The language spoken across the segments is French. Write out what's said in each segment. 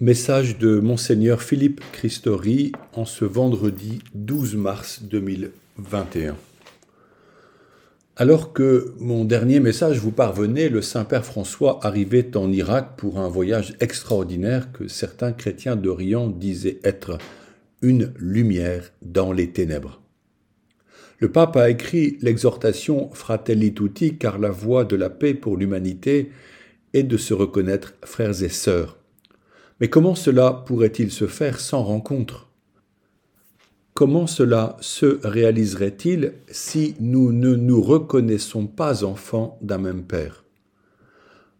Message de Monseigneur Philippe Christori en ce vendredi 12 mars 2021. Alors que mon dernier message vous parvenait, le Saint-Père François arrivait en Irak pour un voyage extraordinaire que certains chrétiens d'Orient disaient être une lumière dans les ténèbres. Le pape a écrit l'exhortation Fratelli Tutti car la voie de la paix pour l'humanité est de se reconnaître frères et sœurs mais comment cela pourrait-il se faire sans rencontre? Comment cela se réaliserait-il si nous ne nous reconnaissons pas enfants d'un même Père?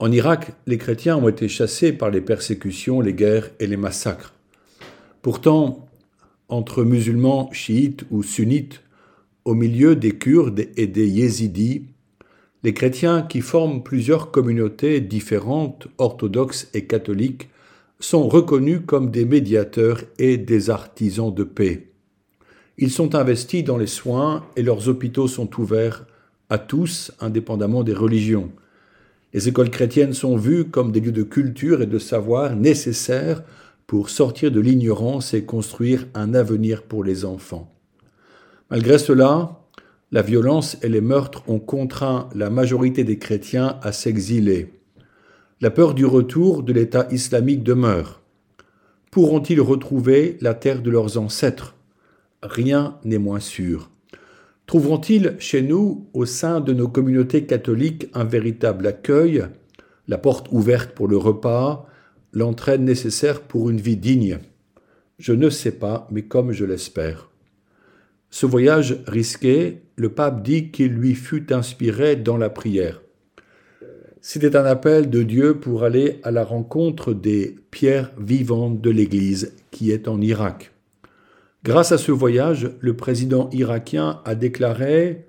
En Irak, les chrétiens ont été chassés par les persécutions, les guerres et les massacres. Pourtant, entre musulmans chiites ou sunnites, au milieu des Kurdes et des Yézidis, les chrétiens qui forment plusieurs communautés différentes, orthodoxes et catholiques, sont reconnus comme des médiateurs et des artisans de paix. Ils sont investis dans les soins et leurs hôpitaux sont ouverts à tous, indépendamment des religions. Les écoles chrétiennes sont vues comme des lieux de culture et de savoir nécessaires pour sortir de l'ignorance et construire un avenir pour les enfants. Malgré cela, la violence et les meurtres ont contraint la majorité des chrétiens à s'exiler. La peur du retour de l'État islamique demeure. Pourront-ils retrouver la terre de leurs ancêtres? Rien n'est moins sûr. Trouveront-ils chez nous, au sein de nos communautés catholiques, un véritable accueil, la porte ouverte pour le repas, l'entraide nécessaire pour une vie digne Je ne sais pas, mais comme je l'espère. Ce voyage risqué, le pape dit qu'il lui fut inspiré dans la prière. C'était un appel de Dieu pour aller à la rencontre des pierres vivantes de l'Église qui est en Irak. Grâce à ce voyage, le président irakien a déclaré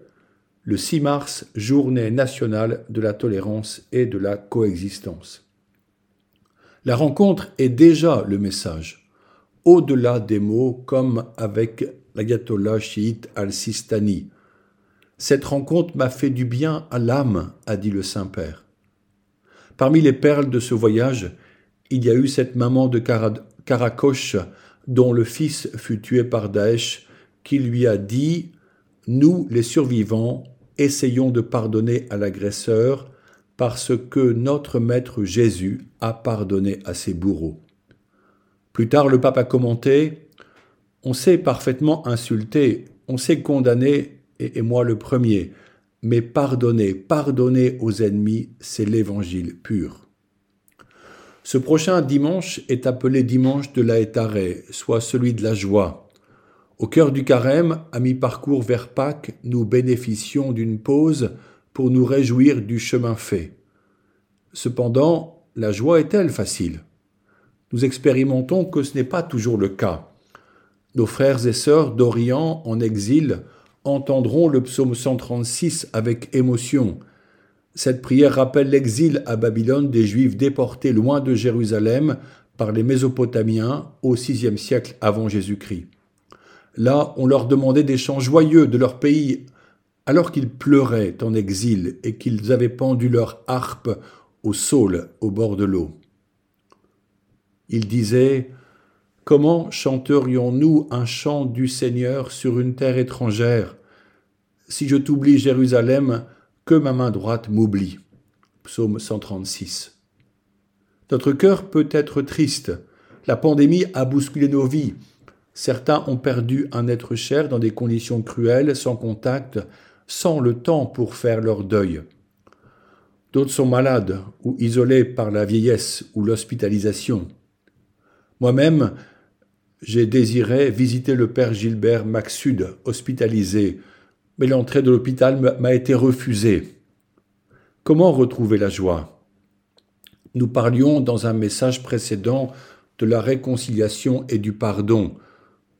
le 6 mars journée nationale de la tolérance et de la coexistence. La rencontre est déjà le message, au-delà des mots comme avec l'ayatollah chiite al-Sistani. Cette rencontre m'a fait du bien à l'âme, a dit le Saint-Père. Parmi les perles de ce voyage, il y a eu cette maman de Karakosh dont le fils fut tué par Daesh, qui lui a dit Nous, les survivants, essayons de pardonner à l'agresseur parce que notre Maître Jésus a pardonné à ses bourreaux. Plus tard, le pape a commenté On s'est parfaitement insulté, on s'est condamné, et moi le premier, mais pardonner, pardonner aux ennemis, c'est l'évangile pur. Ce prochain dimanche est appelé dimanche de la soit celui de la joie. Au cœur du carême, à mi-parcours vers Pâques, nous bénéficions d'une pause pour nous réjouir du chemin fait. Cependant, la joie est-elle facile Nous expérimentons que ce n'est pas toujours le cas. Nos frères et sœurs d'Orient en exil entendront le psaume 136 avec émotion. Cette prière rappelle l'exil à Babylone des Juifs déportés loin de Jérusalem par les Mésopotamiens au VIe siècle avant Jésus-Christ. Là, on leur demandait des chants joyeux de leur pays alors qu'ils pleuraient en exil et qu'ils avaient pendu leur harpe au saule au bord de l'eau. Ils disaient Comment chanterions-nous un chant du Seigneur sur une terre étrangère? Si je t'oublie Jérusalem, que ma main droite m'oublie. Psaume 136. Notre cœur peut être triste. La pandémie a bousculé nos vies. Certains ont perdu un être cher dans des conditions cruelles, sans contact, sans le temps pour faire leur deuil. D'autres sont malades ou isolés par la vieillesse ou l'hospitalisation. Moi-même, j'ai désiré visiter le père Gilbert Maxud, hospitalisé, mais l'entrée de l'hôpital m'a été refusée. Comment retrouver la joie? Nous parlions dans un message précédent de la réconciliation et du pardon.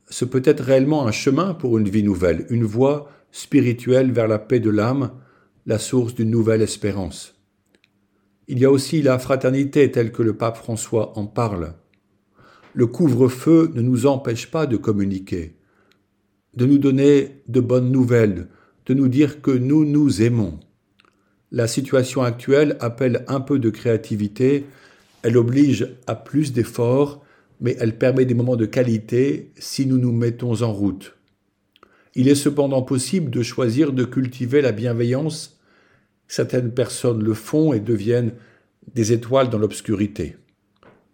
Ce peut être réellement un chemin pour une vie nouvelle, une voie spirituelle vers la paix de l'âme, la source d'une nouvelle espérance. Il y a aussi la fraternité telle que le pape François en parle le couvre-feu ne nous empêche pas de communiquer, de nous donner de bonnes nouvelles, de nous dire que nous nous aimons. La situation actuelle appelle un peu de créativité, Elle oblige à plus d'efforts, mais elle permet des moments de qualité si nous nous mettons en route. Il est cependant possible de choisir de cultiver la bienveillance. Certaines personnes le font et deviennent des étoiles dans l'obscurité.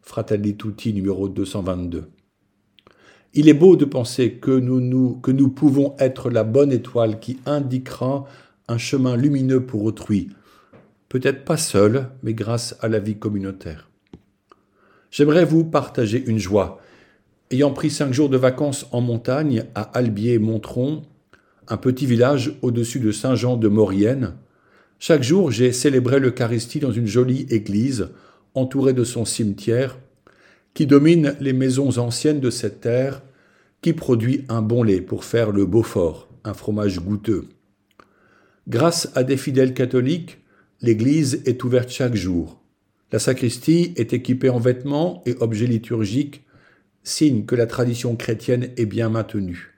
Fratelli Tutti numéro 222. Il est beau de penser que nous, nous, que nous pouvons être la bonne étoile qui indiquera un chemin lumineux pour autrui, peut-être pas seul, mais grâce à la vie communautaire. J'aimerais vous partager une joie. Ayant pris cinq jours de vacances en montagne à Albier-Montron, un petit village au-dessus de Saint-Jean de Maurienne, chaque jour j'ai célébré l'Eucharistie dans une jolie église entourée de son cimetière qui domine les maisons anciennes de cette terre, qui produit un bon lait pour faire le Beaufort, un fromage goûteux. Grâce à des fidèles catholiques, l'église est ouverte chaque jour. La sacristie est équipée en vêtements et objets liturgiques, signe que la tradition chrétienne est bien maintenue.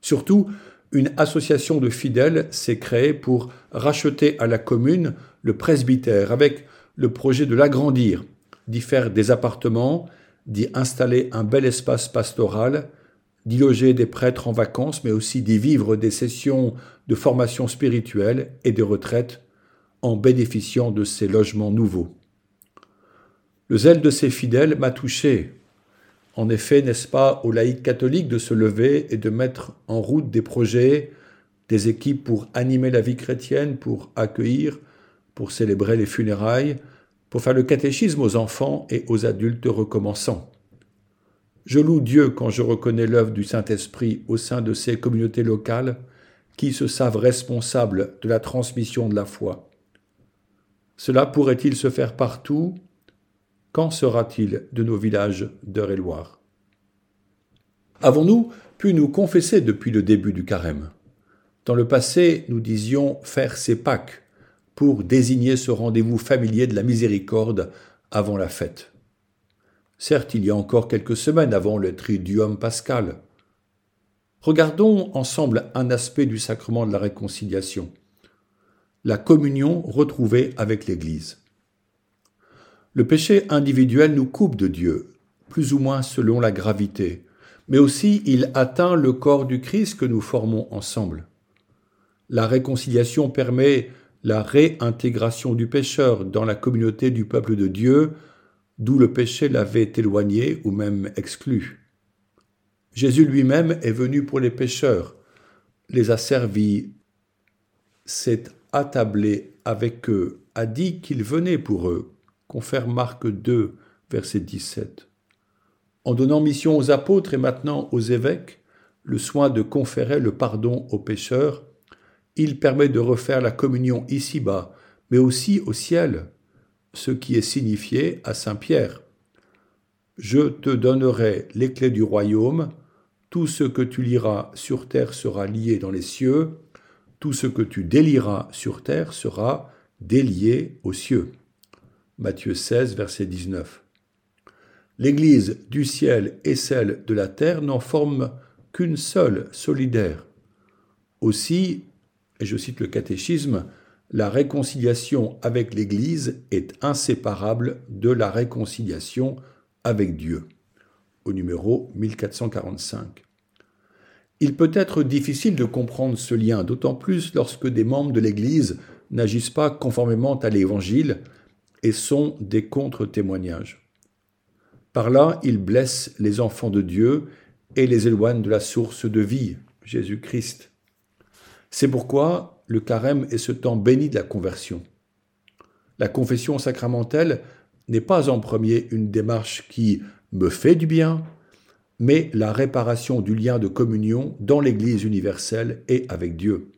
Surtout, une association de fidèles s'est créée pour racheter à la commune le presbytère avec le projet de l'agrandir, d'y faire des appartements d'y installer un bel espace pastoral, d'y loger des prêtres en vacances, mais aussi d'y vivre des sessions de formation spirituelle et de retraite en bénéficiant de ces logements nouveaux. Le zèle de ces fidèles m'a touché. En effet, n'est-ce pas aux laïcs catholiques de se lever et de mettre en route des projets, des équipes pour animer la vie chrétienne, pour accueillir, pour célébrer les funérailles, pour faire le catéchisme aux enfants et aux adultes recommençants. Je loue Dieu quand je reconnais l'œuvre du Saint-Esprit au sein de ces communautés locales qui se savent responsables de la transmission de la foi. Cela pourrait-il se faire partout? Qu'en sera-t-il de nos villages d'Eure-et-Loire Avons-nous pu nous confesser depuis le début du carême? Dans le passé, nous disions faire ses Pâques, pour désigner ce rendez-vous familier de la miséricorde avant la fête. Certes, il y a encore quelques semaines avant le Triduum pascal. Regardons ensemble un aspect du sacrement de la réconciliation, la communion retrouvée avec l'Église. Le péché individuel nous coupe de Dieu, plus ou moins selon la gravité, mais aussi il atteint le corps du Christ que nous formons ensemble. La réconciliation permet la réintégration du pécheur dans la communauté du peuple de Dieu, d'où le péché l'avait éloigné ou même exclu. Jésus lui-même est venu pour les pécheurs, les a servis, s'est attablé avec eux, a dit qu'il venait pour eux. Confère Marc 2, verset 17. En donnant mission aux apôtres et maintenant aux évêques, le soin de conférer le pardon aux pécheurs, il permet de refaire la communion ici-bas, mais aussi au ciel, ce qui est signifié à Saint Pierre. Je te donnerai les clés du royaume, tout ce que tu liras sur terre sera lié dans les cieux, tout ce que tu délieras sur terre sera délié aux cieux. Matthieu 16, verset 19. L'Église du ciel et celle de la terre n'en forment qu'une seule, solidaire. Aussi, je cite le catéchisme, la réconciliation avec l'Église est inséparable de la réconciliation avec Dieu, au numéro 1445. Il peut être difficile de comprendre ce lien, d'autant plus lorsque des membres de l'Église n'agissent pas conformément à l'Évangile et sont des contre-témoignages. Par là, ils blessent les enfants de Dieu et les éloignent de la source de vie, Jésus-Christ. C'est pourquoi le carême est ce temps béni de la conversion. La confession sacramentelle n'est pas en premier une démarche qui me fait du bien, mais la réparation du lien de communion dans l'Église universelle et avec Dieu.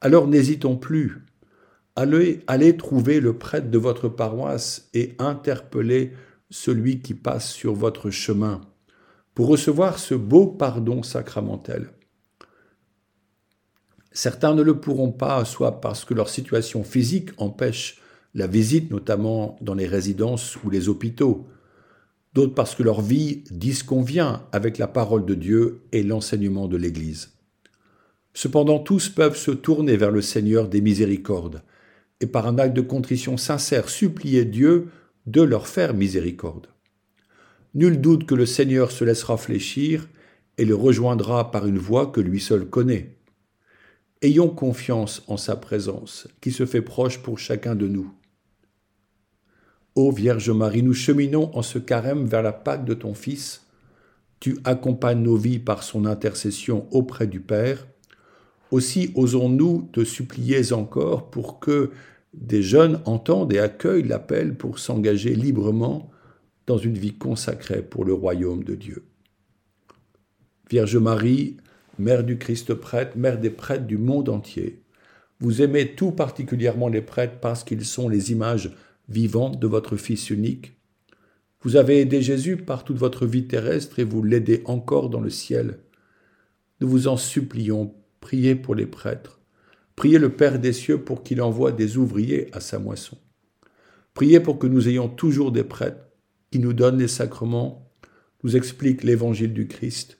Alors n'hésitons plus. Allez, trouver le prêtre de votre paroisse et interpellez celui qui passe sur votre chemin pour recevoir ce beau pardon sacramentel. Certains ne le pourront pas, soit parce que leur situation physique empêche la visite, notamment dans les résidences ou les hôpitaux, d'autres parce que leur vie disconvient avec la parole de Dieu et l'enseignement de l'Église. Cependant, tous peuvent se tourner vers le Seigneur des miséricordes et par un acte de contrition sincère supplier Dieu de leur faire miséricorde. Nul doute que le Seigneur se laissera fléchir et le rejoindra par une voie que lui seul connaît. Ayons confiance en sa présence, qui se fait proche pour chacun de nous. Ô Vierge Marie, nous cheminons en ce carême vers la Pâque de ton Fils. Tu accompagnes nos vies par son intercession auprès du Père. Aussi osons-nous te supplier encore pour que des jeunes entendent et accueillent l'appel pour s'engager librement dans une vie consacrée pour le royaume de Dieu. Vierge Marie, Mère du Christ prêtre, Mère des prêtres du monde entier, vous aimez tout particulièrement les prêtres parce qu'ils sont les images vivantes de votre Fils unique. Vous avez aidé Jésus par toute votre vie terrestre et vous l'aidez encore dans le ciel. Nous vous en supplions, priez pour les prêtres. Priez le Père des cieux pour qu'il envoie des ouvriers à sa moisson. Priez pour que nous ayons toujours des prêtres qui nous donnent les sacrements, nous expliquent l'évangile du Christ